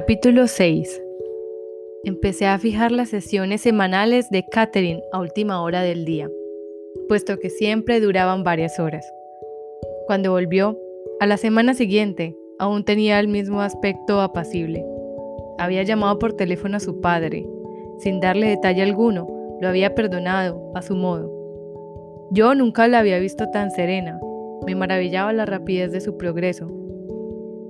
Capítulo 6 Empecé a fijar las sesiones semanales de Catherine a última hora del día, puesto que siempre duraban varias horas. Cuando volvió, a la semana siguiente, aún tenía el mismo aspecto apacible. Había llamado por teléfono a su padre. Sin darle detalle alguno, lo había perdonado a su modo. Yo nunca la había visto tan serena. Me maravillaba la rapidez de su progreso.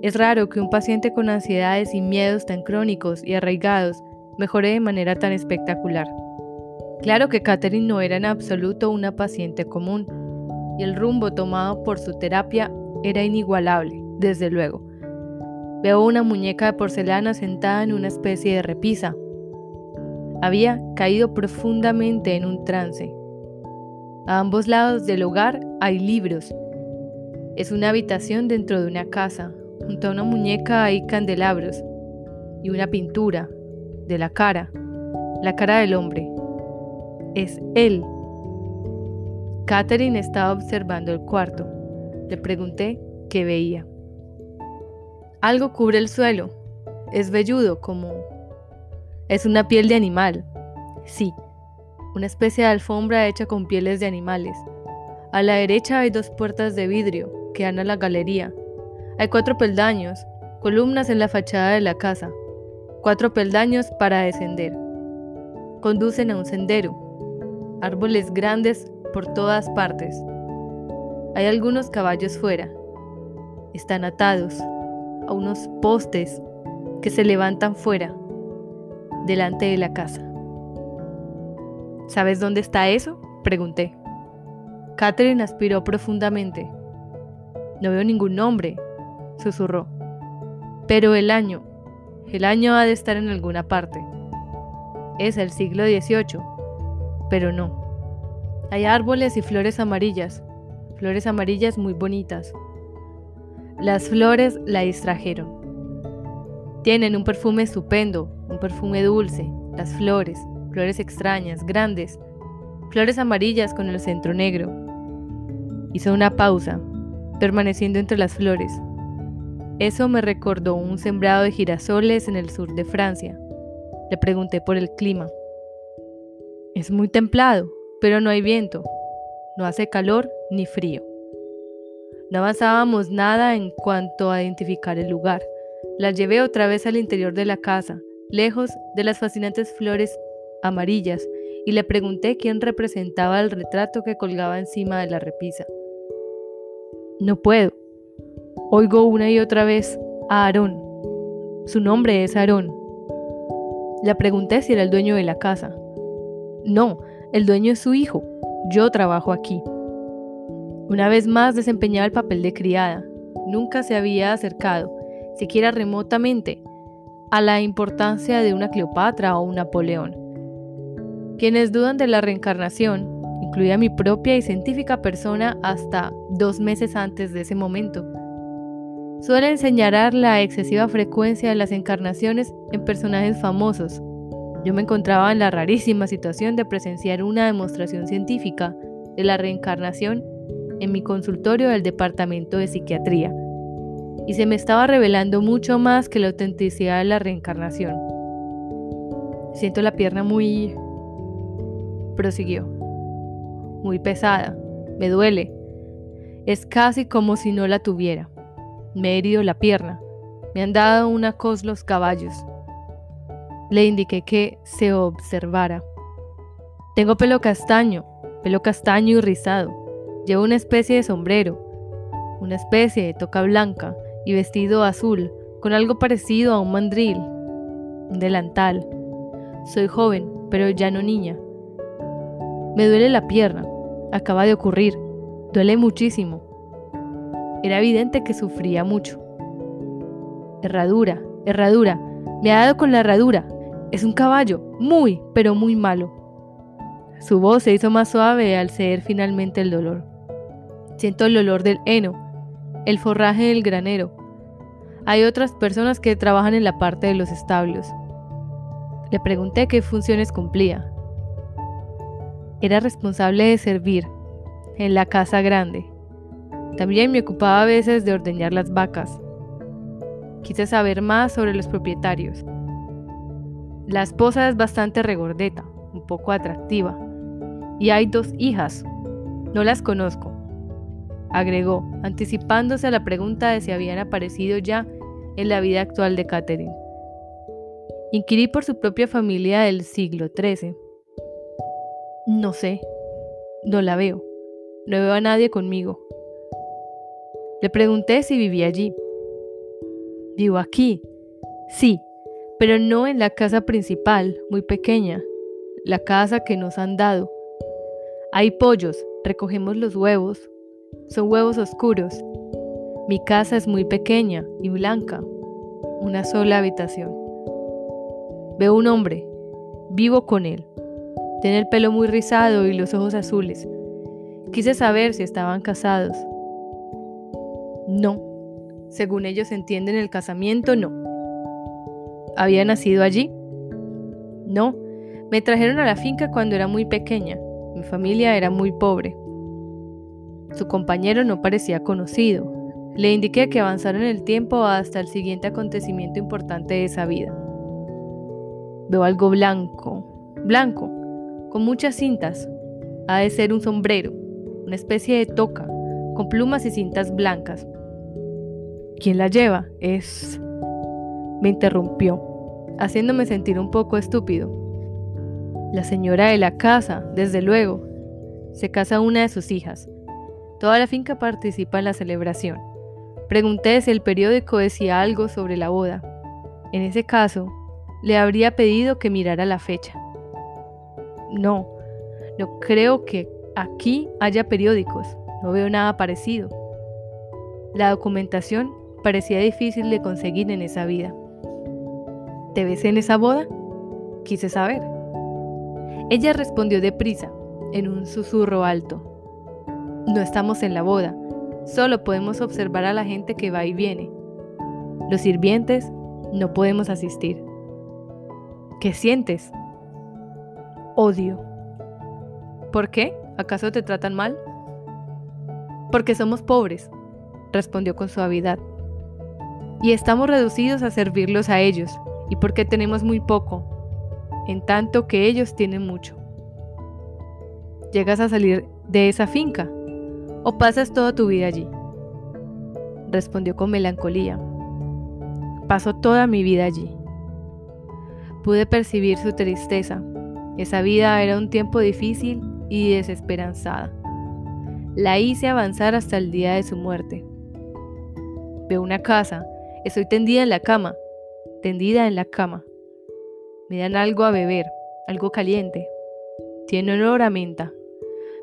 Es raro que un paciente con ansiedades y miedos tan crónicos y arraigados mejore de manera tan espectacular. Claro que Catherine no era en absoluto una paciente común, y el rumbo tomado por su terapia era inigualable, desde luego. Veo una muñeca de porcelana sentada en una especie de repisa. Había caído profundamente en un trance. A ambos lados del hogar hay libros. Es una habitación dentro de una casa. Junto a una muñeca hay candelabros y una pintura de la cara, la cara del hombre. Es él. Catherine estaba observando el cuarto. Le pregunté qué veía. Algo cubre el suelo. Es velludo, como... Es una piel de animal. Sí, una especie de alfombra hecha con pieles de animales. A la derecha hay dos puertas de vidrio que dan a la galería. Hay cuatro peldaños, columnas en la fachada de la casa. Cuatro peldaños para descender. Conducen a un sendero. Árboles grandes por todas partes. Hay algunos caballos fuera. Están atados a unos postes que se levantan fuera, delante de la casa. ¿Sabes dónde está eso? Pregunté. Catherine aspiró profundamente. No veo ningún nombre, susurró. Pero el año, el año ha de estar en alguna parte. Es el siglo XVIII, pero no. Hay árboles y flores amarillas, flores amarillas muy bonitas, las flores la distrajeron. Tienen un perfume estupendo, un perfume dulce, las flores, flores extrañas, grandes, flores amarillas con el centro negro. Hizo una pausa, permaneciendo entre las flores. Eso me recordó un sembrado de girasoles en el sur de Francia. Le pregunté por el clima. Es muy templado, pero no hay viento. No hace calor ni frío. No avanzábamos nada en cuanto a identificar el lugar. La llevé otra vez al interior de la casa, lejos de las fascinantes flores amarillas, y le pregunté quién representaba el retrato que colgaba encima de la repisa. No puedo. Oigo una y otra vez a Aarón. Su nombre es Aarón. Le pregunté si era el dueño de la casa. No, el dueño es su hijo. Yo trabajo aquí. Una vez más desempeñaba el papel de criada. Nunca se había acercado, siquiera remotamente, a la importancia de una Cleopatra o un Napoleón. Quienes dudan de la reencarnación, incluida mi propia y científica persona hasta dos meses antes de ese momento, suelen señalar la excesiva frecuencia de las encarnaciones en personajes famosos. Yo me encontraba en la rarísima situación de presenciar una demostración científica de la reencarnación en mi consultorio del departamento de psiquiatría, y se me estaba revelando mucho más que la autenticidad de la reencarnación. Siento la pierna muy... prosiguió. Muy pesada. Me duele. Es casi como si no la tuviera. Me he herido la pierna. Me han dado una cos los caballos. Le indiqué que se observara. Tengo pelo castaño, pelo castaño y rizado. Llevo una especie de sombrero, una especie de toca blanca y vestido azul, con algo parecido a un mandril, un delantal. Soy joven, pero ya no niña. Me duele la pierna, acaba de ocurrir, duele muchísimo. Era evidente que sufría mucho. Herradura, herradura, me ha dado con la herradura. Es un caballo, muy, pero muy malo. Su voz se hizo más suave al ceder finalmente el dolor. Siento el olor del heno, el forraje del granero. Hay otras personas que trabajan en la parte de los establos. Le pregunté qué funciones cumplía. Era responsable de servir en la casa grande. También me ocupaba a veces de ordeñar las vacas. Quise saber más sobre los propietarios. La esposa es bastante regordeta, un poco atractiva, y hay dos hijas. No las conozco, agregó, anticipándose a la pregunta de si habían aparecido ya en la vida actual de Catherine. Inquirí por su propia familia del siglo XIII. No sé, no la veo, no veo a nadie conmigo. Le pregunté si vivía allí. Vivo aquí, sí, pero no en la casa principal, muy pequeña, la casa que nos han dado. Hay pollos, recogemos los huevos, son huevos oscuros. Mi casa es muy pequeña y blanca, una sola habitación. Veo un hombre, vivo con él. Tiene el pelo muy rizado y los ojos azules. Quise saber si estaban casados. No, según ellos entienden el casamiento, no. ¿Había nacido allí? No, me trajeron a la finca cuando era muy pequeña. Mi familia era muy pobre. Su compañero no parecía conocido. Le indiqué que avanzara en el tiempo hasta el siguiente acontecimiento importante de esa vida. Veo algo blanco, blanco, con muchas cintas. Ha de ser un sombrero, una especie de toca, con plumas y cintas blancas. ¿Quién la lleva? Es... Me interrumpió, haciéndome sentir un poco estúpido. La señora de la casa, desde luego. Se casa una de sus hijas. Toda la finca participa en la celebración. Pregunté si el periódico decía algo sobre la boda. En ese caso, le habría pedido que mirara la fecha. No, no creo que aquí haya periódicos. No veo nada parecido. La documentación parecía difícil de conseguir en esa vida. ¿Te ves en esa boda? Quise saber. Ella respondió deprisa, en un susurro alto. No estamos en la boda, solo podemos observar a la gente que va y viene. Los sirvientes no podemos asistir. ¿Qué sientes? Odio. ¿Por qué? ¿Acaso te tratan mal? Porque somos pobres, respondió con suavidad. Y estamos reducidos a servirlos a ellos, y porque tenemos muy poco, en tanto que ellos tienen mucho. ¿Llegas a salir de esa finca? ¿O pasas toda tu vida allí? Respondió con melancolía. Paso toda mi vida allí. Pude percibir su tristeza. Esa vida era un tiempo difícil y desesperanzada. La hice avanzar hasta el día de su muerte. Veo una casa. Estoy tendida en la cama. Tendida en la cama. Me dan algo a beber, algo caliente. Tiene olor a menta.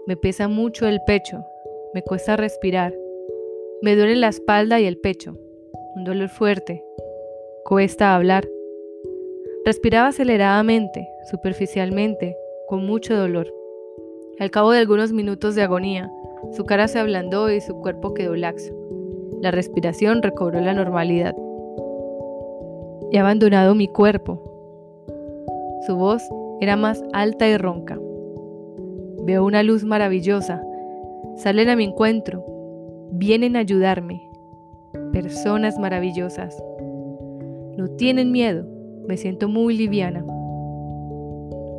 Me pesa mucho el pecho me cuesta respirar. Me duele la espalda y el pecho. Un dolor fuerte. Cuesta hablar. Respiraba aceleradamente, superficialmente, con mucho dolor. Al cabo de algunos minutos de agonía, su cara se ablandó y su cuerpo quedó laxo. La respiración recobró la normalidad. He abandonado mi cuerpo. Su voz era más alta y ronca. Veo una luz maravillosa Salen a mi encuentro, vienen a ayudarme. Personas maravillosas. No tienen miedo, me siento muy liviana.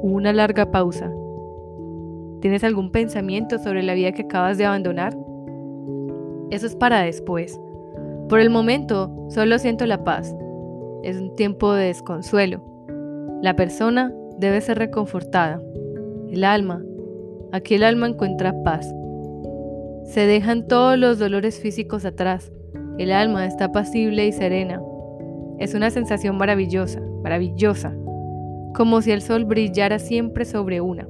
Una larga pausa. ¿Tienes algún pensamiento sobre la vida que acabas de abandonar? Eso es para después. Por el momento, solo siento la paz. Es un tiempo de desconsuelo. La persona debe ser reconfortada. El alma, aquí el alma encuentra paz. Se dejan todos los dolores físicos atrás. El alma está apacible y serena. Es una sensación maravillosa, maravillosa, como si el sol brillara siempre sobre una.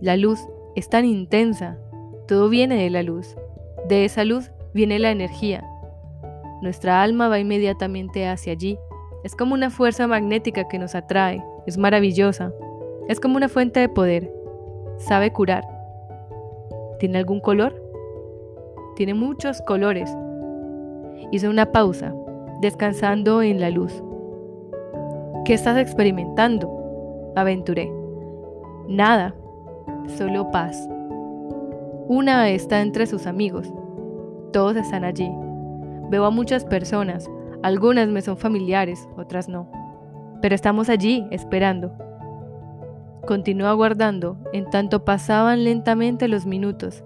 La luz es tan intensa, todo viene de la luz. De esa luz viene la energía. Nuestra alma va inmediatamente hacia allí. Es como una fuerza magnética que nos atrae. Es maravillosa. Es como una fuente de poder. Sabe curar. ¿Tiene algún color? Tiene muchos colores. Hice una pausa, descansando en la luz. ¿Qué estás experimentando? Aventuré. Nada, solo paz. Una está entre sus amigos. Todos están allí. Veo a muchas personas, Algunas me son familiares, otras no. Pero estamos allí, esperando. Continué aguardando, en tanto pasaban lentamente los minutos.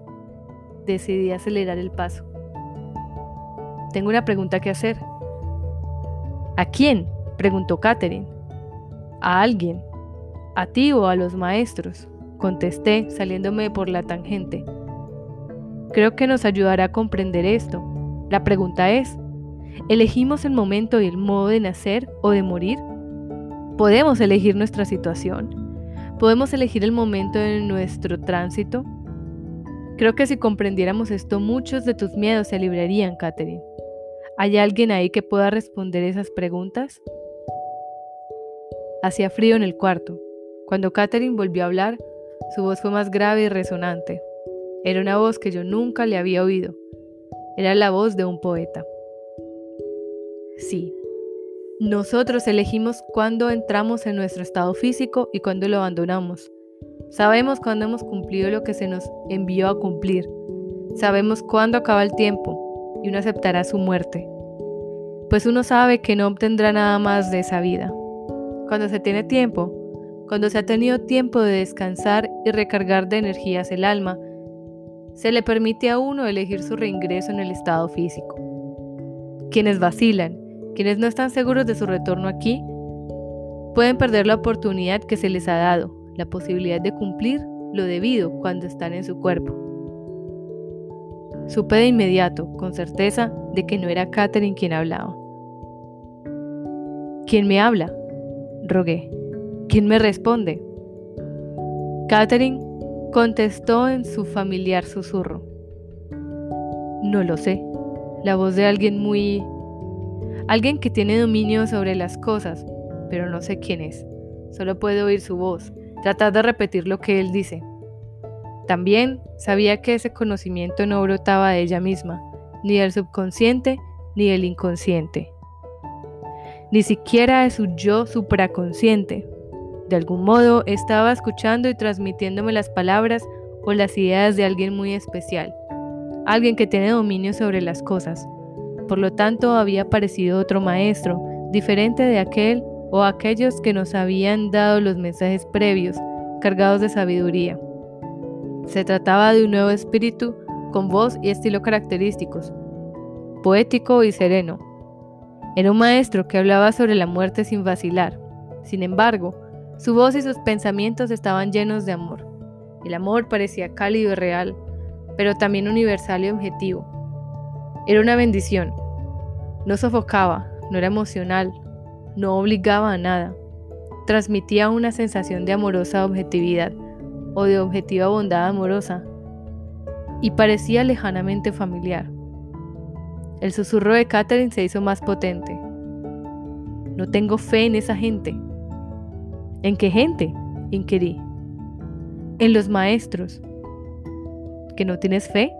Decidí acelerar el paso. Tengo una pregunta que hacer. ¿A quién? preguntó Catherine. A alguien. ¿A ti o a los maestros? Contesté, saliéndome por la tangente. Creo que nos ayudará a comprender esto. La pregunta es, ¿elegimos el momento y el modo de nacer o de morir? ¿Podemos elegir nuestra situación? ¿Podemos elegir el momento de nuestro tránsito? Creo que si comprendiéramos esto, muchos de tus miedos se librarían, Catherine. ¿Hay alguien ahí que pueda responder esas preguntas? Hacía frío en el cuarto. Cuando Catherine volvió a hablar, su voz fue más grave y resonante. Era una voz que yo nunca le había oído. Era la voz de un poeta. Sí, nosotros elegimos cuándo entramos en nuestro estado físico y cuándo lo abandonamos. Sabemos cuándo hemos cumplido lo que se nos envió a cumplir. Sabemos cuándo acaba el tiempo y uno aceptará su muerte. Pues uno sabe que no obtendrá nada más de esa vida. Cuando se tiene tiempo, cuando se ha tenido tiempo de descansar y recargar de energías el alma, se le permite a uno elegir su reingreso en el estado físico. Quienes vacilan, quienes no están seguros de su retorno aquí, pueden perder la oportunidad que se les ha dado, la posibilidad de cumplir lo debido cuando están en su cuerpo. Supe de inmediato, con certeza, de que no era Catherine quien hablaba. ¿Quién me habla? rogué. ¿Quién me responde? Catherine contestó en su familiar susurro. No lo sé. La voz de alguien muy... Alguien que tiene dominio sobre las cosas, pero no sé quién es. Solo puedo oír su voz, tratar de repetir lo que él dice. También sabía que ese conocimiento no brotaba de ella misma, ni del subconsciente ni del inconsciente ni siquiera de su yo supraconsciente. De algún modo estaba escuchando y transmitiéndome las palabras o las ideas de alguien muy especial, alguien que tiene dominio sobre las cosas. Por lo tanto, había aparecido otro maestro, diferente de aquel o aquellos que nos habían dado los mensajes previos, cargados de sabiduría. Se trataba de un nuevo espíritu con voz y estilo característicos, poético y sereno, era un maestro que hablaba sobre la muerte sin vacilar. Sin embargo, su voz y sus pensamientos estaban llenos de amor. El amor parecía cálido y real, pero también universal y objetivo. Era una bendición. No sofocaba, no era emocional, no obligaba a nada. Transmitía una sensación de amorosa objetividad o de objetiva bondad amorosa y parecía lejanamente familiar. El susurro de Catherine se hizo más potente. No tengo fe en esa gente. ¿En qué gente? inquirí. En los maestros. ¿Que no tienes fe?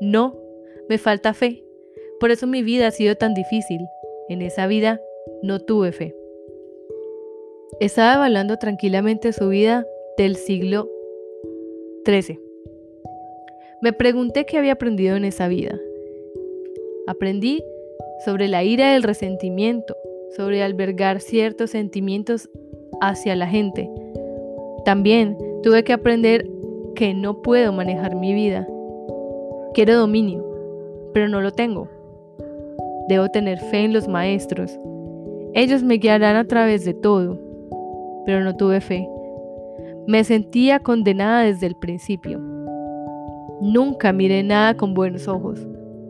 No, me falta fe. Por eso mi vida ha sido tan difícil. En esa vida no tuve fe. Estaba evaluando tranquilamente su vida del siglo XIII. Me pregunté qué había aprendido en esa vida. Aprendí sobre la ira del resentimiento, sobre albergar ciertos sentimientos hacia la gente. También tuve que aprender que no puedo manejar mi vida. Quiero dominio, pero no lo tengo. Debo tener fe en los maestros. Ellos me guiarán a través de todo, pero no tuve fe. Me sentía condenada desde el principio. Nunca miré nada con buenos ojos.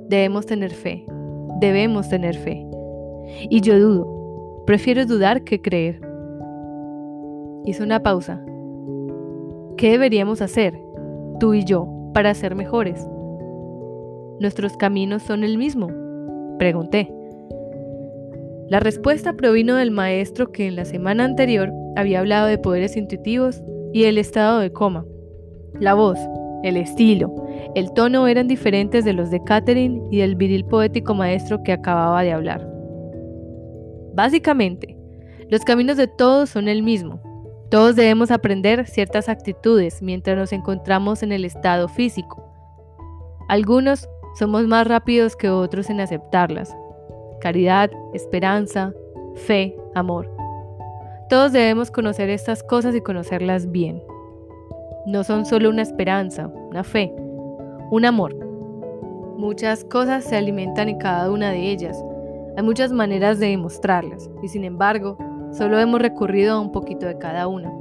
Debemos tener fe. Debemos tener fe. Y yo dudo. Prefiero dudar que creer. Hizo una pausa. ¿Qué deberíamos hacer, tú y yo, para ser mejores? ¿Nuestros caminos son el mismo? Pregunté. La respuesta provino del maestro que en la semana anterior había hablado de poderes intuitivos y el estado de coma. La voz, el estilo, el tono eran diferentes de los de Catherine y del viril poético maestro que acababa de hablar. Básicamente, los caminos de todos son el mismo. Todos debemos aprender ciertas actitudes mientras nos encontramos en el estado físico. Algunos somos más rápidos que otros en aceptarlas. caridad, esperanza, fe, amor. Todos debemos conocer estas cosas y conocerlas bien. No son solo una esperanza, una fe, un amor. Muchas cosas se alimentan en cada una de ellas. Hay muchas maneras de demostrarlas y sin embargo, solo hemos recurrido a un poquito de cada una.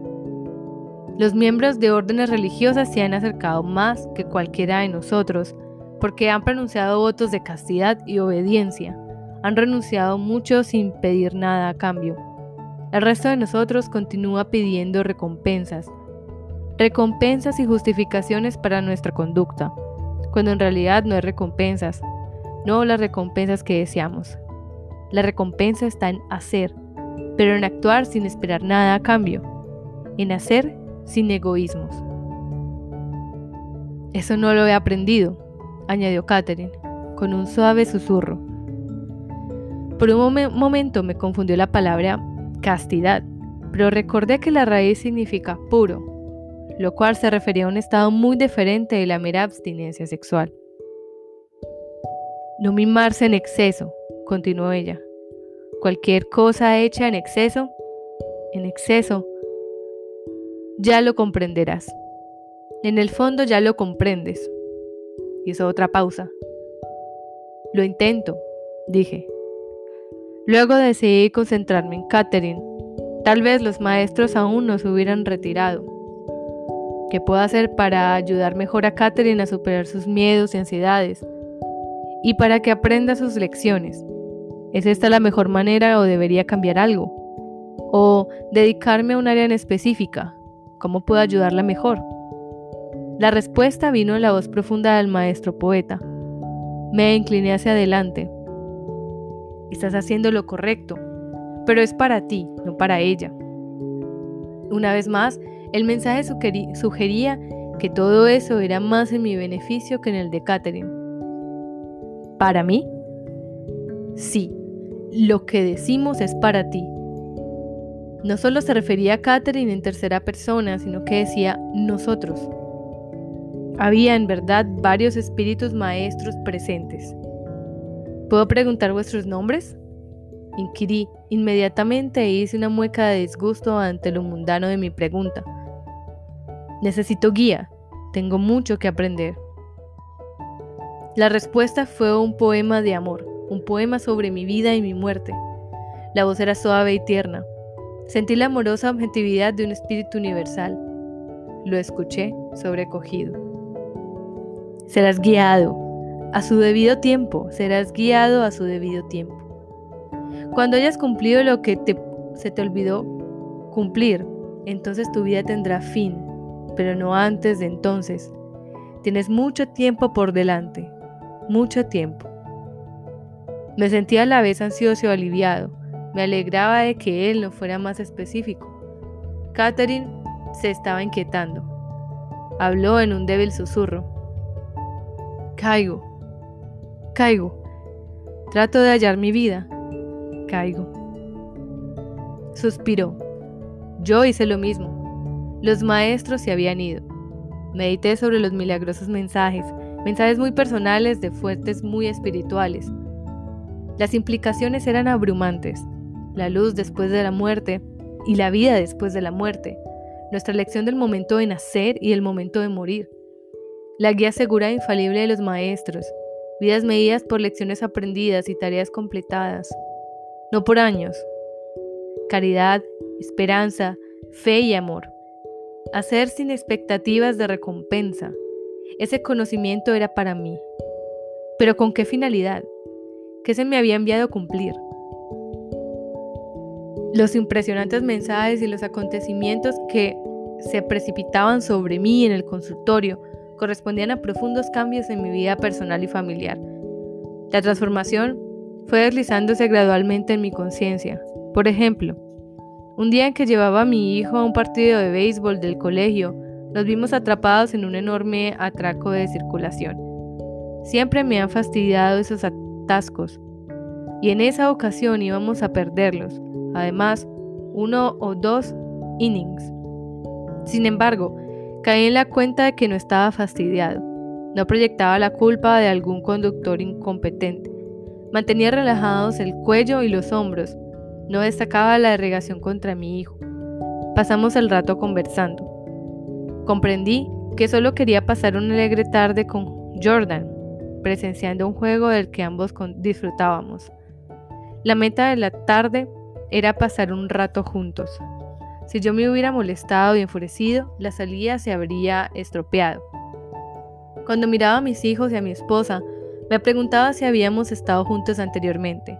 Los miembros de órdenes religiosas se han acercado más que cualquiera de nosotros porque han pronunciado votos de castidad y obediencia. Han renunciado mucho sin pedir nada a cambio. El resto de nosotros continúa pidiendo recompensas. Recompensas y justificaciones para nuestra conducta, cuando en realidad no hay recompensas, no las recompensas que deseamos. La recompensa está en hacer, pero en actuar sin esperar nada a cambio, en hacer sin egoísmos. Eso no lo he aprendido, añadió Catherine, con un suave susurro. Por un momento me confundió la palabra castidad, pero recordé que la raíz significa puro, lo cual se refería a un estado muy diferente de la mera abstinencia sexual. No mimarse en exceso, continuó ella. Cualquier cosa hecha en exceso, en exceso, ya lo comprenderás. En el fondo ya lo comprendes. Hizo otra pausa. Lo intento, dije. Luego decidí concentrarme en Catherine. Tal vez los maestros aún no se hubieran retirado. ¿Qué puedo hacer para ayudar mejor a Catherine a superar sus miedos y ansiedades? Y para que aprenda sus lecciones. ¿Es esta la mejor manera o debería cambiar algo? ¿O dedicarme a un área en específica? ¿Cómo puedo ayudarla mejor? La respuesta vino en la voz profunda del maestro poeta. Me incliné hacia adelante. Estás haciendo lo correcto, pero es para ti, no para ella. Una vez más, el mensaje sugería que todo eso era más en mi beneficio que en el de Catherine. ¿Para mí? Sí, lo que decimos es para ti. No solo se refería a Catherine en tercera persona, sino que decía nosotros. Había en verdad varios espíritus maestros presentes. ¿Puedo preguntar vuestros nombres? Inquirí inmediatamente e hice una mueca de disgusto ante lo mundano de mi pregunta. Necesito guía. Tengo mucho que aprender. La respuesta fue un poema de amor, un poema sobre mi vida y mi muerte. La voz era suave y tierna. Sentí la amorosa objetividad de un espíritu universal. Lo escuché sobrecogido. Serás guiado a su debido tiempo, serás guiado a su debido tiempo. Cuando hayas cumplido lo que se te olvidó cumplir, entonces tu vida tendrá fin, pero no antes de entonces. Tienes mucho tiempo por delante, mucho tiempo. Me sentía a la vez ansioso y aliviado. Me alegraba de que él no fuera más específico. Catherine se estaba inquietando. Habló en un débil susurro. Caigo. Caigo. Trato de hallar mi vida. Caigo. Suspiró. Yo hice lo mismo. Los maestros se habían ido. Medité sobre los milagrosos mensajes, mensajes muy personales de fuertes muy espirituales. Las implicaciones eran abrumantes. La luz después de la muerte y la vida después de la muerte. Nuestra lección del momento de nacer y el momento de morir la guía segura e infalible de los maestros, vidas medidas por lecciones aprendidas y tareas completadas, no por años. Caridad, esperanza, fe y amor. Hacer sin expectativas de recompensa. Ese conocimiento era para mí. Pero ¿con qué finalidad? ¿Qué se me había enviado cumplir? Los impresionantes mensajes y los acontecimientos que se precipitaban sobre mí en el consultorio correspondían a profundos cambios en mi vida personal y familiar. La transformación fue deslizándose gradualmente en mi conciencia. Por ejemplo, un día en que llevaba a mi hijo a un partido de béisbol del colegio, nos vimos atrapados en un enorme atraco de circulación. Siempre me han fastidiado esos y en esa ocasión íbamos a perderlos, además, uno o dos innings. Sin embargo, Caí en la cuenta de que no estaba fastidiado. No proyectaba la culpa de algún conductor incompetente. Mantenía relajados el cuello y los hombros. No destacaba la irrigación contra mi hijo. Pasamos el rato conversando. Comprendí que solo quería pasar una alegre tarde con Jordan, presenciando un juego del que ambos disfrutábamos. La meta de la tarde era pasar un rato juntos. Si yo me hubiera molestado y enfurecido, la salida se habría estropeado. Cuando miraba a mis hijos y a mi esposa, me preguntaba si habíamos estado juntos anteriormente.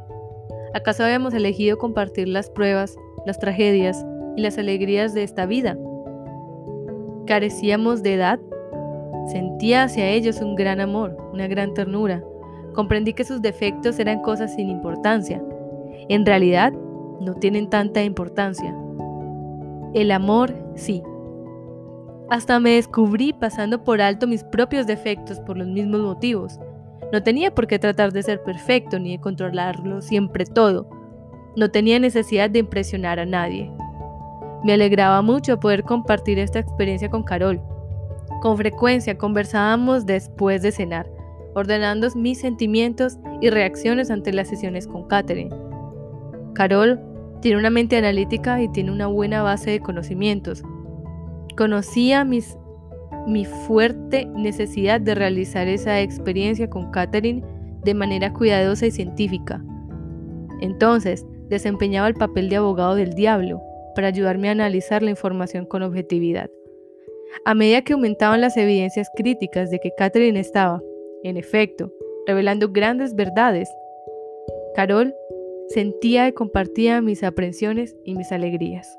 ¿Acaso habíamos elegido compartir las pruebas, las tragedias y las alegrías de esta vida? ¿Carecíamos de edad? Sentía hacia ellos un gran amor, una gran ternura. Comprendí que sus defectos eran cosas sin importancia. En realidad, no tienen tanta importancia. El amor, sí. Hasta me descubrí pasando por alto mis propios defectos por los mismos motivos. No tenía por qué tratar de ser perfecto ni de controlarlo siempre todo. No tenía necesidad de impresionar a nadie. Me alegraba mucho poder compartir esta experiencia con Carol. Con frecuencia conversábamos después de cenar, ordenando mis sentimientos y reacciones ante las sesiones con Catherine. Carol tiene una mente analítica y tiene una buena base de conocimientos. Conocía mis, mi fuerte necesidad de realizar esa experiencia con Catherine de manera cuidadosa y científica. Entonces, desempeñaba el papel de abogado del diablo para ayudarme a analizar la información con objetividad. A medida que aumentaban las evidencias críticas de que Catherine estaba, en efecto, revelando grandes verdades, Carol sentía y compartía mis aprensiones y mis alegrías.